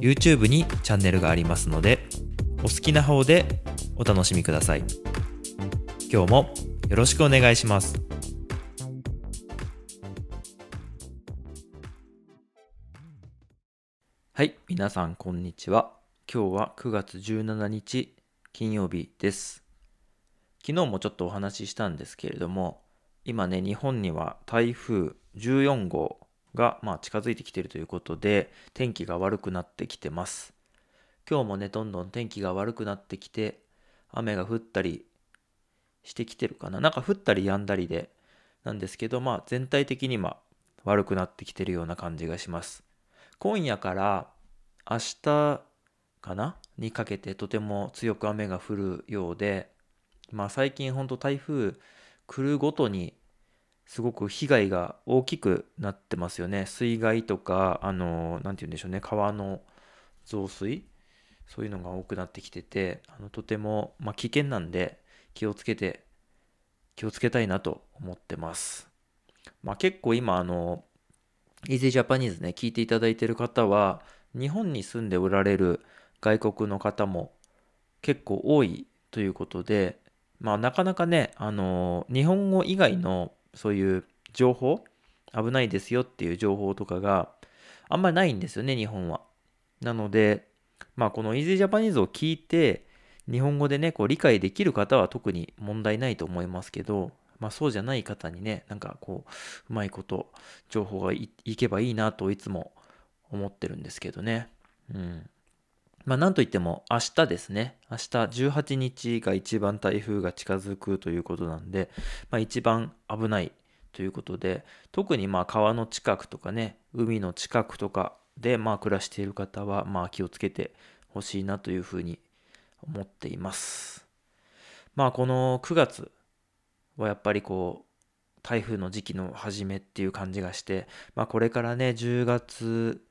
YouTube にチャンネルがありますのでお好きな方でお楽しみください。今日もよろしくお願いします。はい皆さんこんにちは。今日は9月17日金曜日です。昨日もちょっとお話ししたんですけれども今ね日本には台風14号が、まあ、近づいてきているということで天気が悪くなってきてます。今日もねどんどん天気が悪くなってきて雨が降ったりしてきてるかな。なんか降ったり止んだりでなんですけどまあ全体的にま悪くなってきてるような感じがします。今夜から明日かな？にかけてとても強く雨が降るようでまあ最近ほんと台風来るごとにすごく被害が大きくなってますよね。水害とか、あの、なて言うんでしょうね、川の増水、そういうのが多くなってきてて、あのとても、まあ、危険なんで気をつけて、気をつけたいなと思ってます。まあ、結構今、あの、Easy Japanese ね、聞いていただいている方は、日本に住んでおられる外国の方も結構多いということで、まあなかなかね、あの、日本語以外のそういう情報危ないですよっていう情報とかがあんまりないんですよね、日本は。なので、まあこの Easy Japanese を聞いて、日本語でね、こう理解できる方は特に問題ないと思いますけど、まあそうじゃない方にね、なんかこう、うまいこと、情報がいいけばいいなといつも思ってるんですけどね。うん。まあなんといっても明日ですね。明日18日が一番台風が近づくということなんで、まあ一番危ないということで、特にまあ川の近くとかね、海の近くとかでまあ暮らしている方はまあ気をつけてほしいなというふうに思っています。まあこの9月はやっぱりこう台風の時期の初めっていう感じがして、まあこれからね10月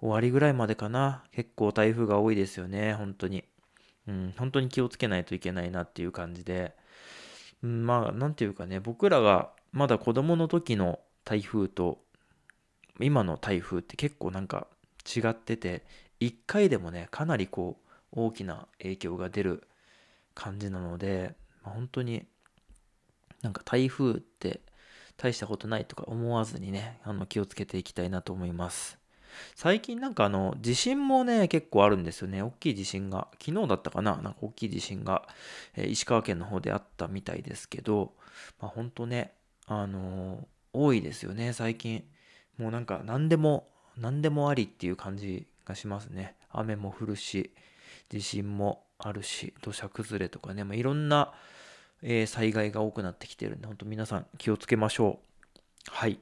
終わりぐらいまでかな。結構台風が多いですよね、本当に。うん、本当に気をつけないといけないなっていう感じで。うん、まあ、なんていうかね、僕らがまだ子供の時の台風と、今の台風って結構なんか違ってて、一回でもね、かなりこう、大きな影響が出る感じなので、まあ、本当になんか台風って大したことないとか思わずにね、あの気をつけていきたいなと思います。最近なんかあの、地震もね、結構あるんですよね。大きい地震が。昨日だったかな？なんか大きい地震が、えー、石川県の方であったみたいですけど、まあ本当ね、あのー、多いですよね、最近。もうなんか何でも、何でもありっていう感じがしますね。雨も降るし、地震もあるし、土砂崩れとかね、まあ、いろんな、えー、災害が多くなってきてるんで、本当皆さん気をつけましょう。はい。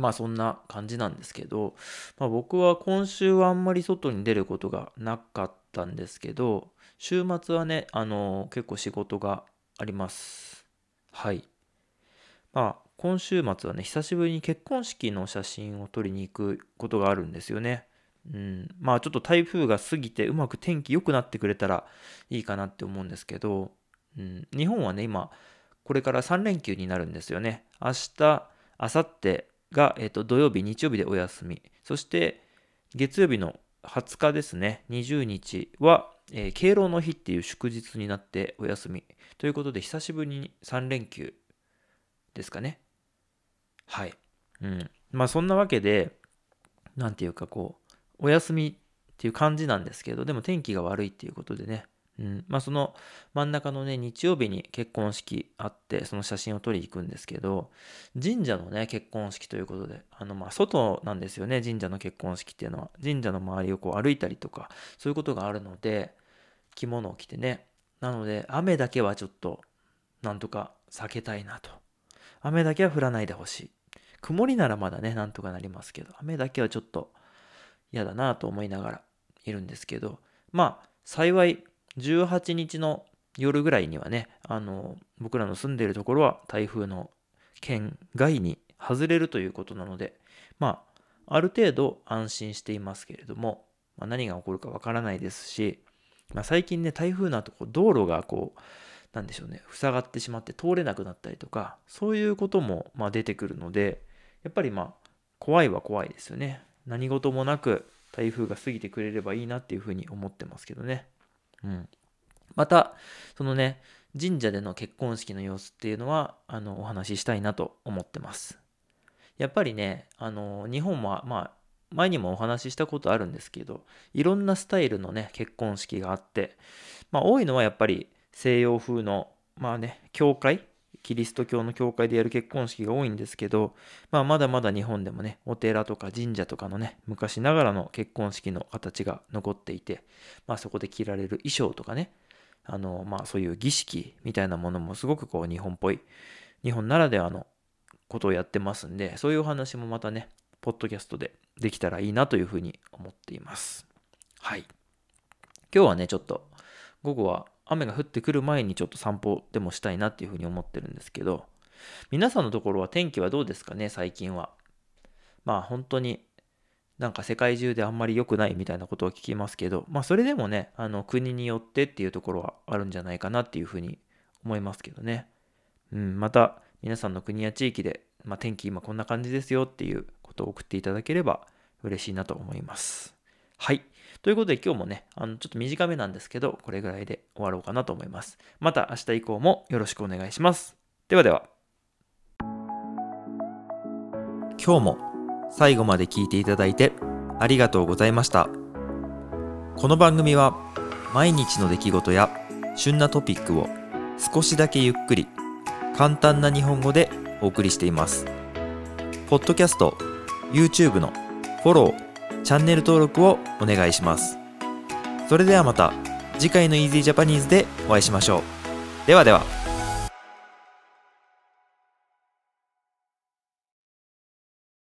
まあそんな感じなんですけど、まあ、僕は今週はあんまり外に出ることがなかったんですけど、週末はね、あの結構仕事があります。はい。まあ今週末はね、久しぶりに結婚式の写真を撮りに行くことがあるんですよね。うん、まあちょっと台風が過ぎてうまく天気良くなってくれたらいいかなって思うんですけど、うん、日本はね、今、これから3連休になるんですよね。明日、明後日、が、えー、と土曜日、日曜日でお休み。そして月曜日の20日ですね、20日は、えー、敬老の日っていう祝日になってお休み。ということで、久しぶりに3連休ですかね。はい。うん。まあそんなわけで、なんていうかこう、お休みっていう感じなんですけど、でも天気が悪いっていうことでね、うん、まあその真ん中のね、日曜日に結婚式あって、その写真を撮りに行くんですけど、神社のね、結婚式ということで、あのまあ外なんですよね、神社の結婚式っていうのは。神社の周りをこう歩いたりとか、そういうことがあるので、着物を着てね。なので、雨だけはちょっと、なんとか避けたいなと。雨だけは降らないでほしい。曇りならまだね、なんとかなりますけど、雨だけはちょっと嫌だなと思いながらいるんですけど、まあ、幸い18日の夜ぐらいにはね、あの、僕らの住んでいるところは台風の県外に外れるということなので、まあ、ある程度安心していますけれども、まあ、何が起こるかわからないですし、まあ、最近ね、台風の後、道路がこう、なんでしょうね、塞がってしまって通れなくなったりとか、そういうこともま出てくるので、やっぱりまあ、怖いは怖いですよね。何事もなく台風が過ぎてくれればいいなっていうふうに思ってますけどね。うん。また、そのね、神社での結婚式の様子っていうのは、あの、お話ししたいなと思ってます。やっぱりね、あの、日本は、まあ、前にもお話ししたことあるんですけど、いろんなスタイルのね、結婚式があって、まあ、多いのはやっぱり西洋風の、まあね、教会、キリスト教の教会でやる結婚式が多いんですけど、まあ、まだまだ日本でもね、お寺とか神社とかのね、昔ながらの結婚式の形が残っていて、まあ、そこで着られる衣装とかね、あの、まあ、そういう儀式みたいなものもすごくこう日本っぽい、日本ならではのことをやってますんで、そういうお話もまたね、ポッドキャストでできたらいいなというふうに思っています。はい。今日はね、ちょっと午後は雨が降ってくる前にちょっと散歩でもしたいなっていうふうに思ってるんですけど、皆さんのところは天気はどうですかね、最近は。まあ本当になんか世界中であんまり良くないみたいなことを聞きますけど、まあそれでもね、あの国によってっていうところはあるんじゃないかなっていうふうに思いますけどね。うん、また皆さんの国や地域で、まあ、天気今こんな感じですよっていうことを送っていただければ嬉しいなと思います。はい。ということで今日もね、あのちょっと短めなんですけど、これぐらいで終わろうかなと思います。また明日以降もよろしくお願いします。ではでは。今日も最後まで聞いていただいてありがとうございました。この番組は毎日の出来事や旬なトピックを少しだけゆっくり簡単な日本語でお送りしています。ポッドキャスト、YouTube のフォロー、チャンネル登録をお願いします。それではまた次回の Easy Japanese でお会いしましょう。ではでは。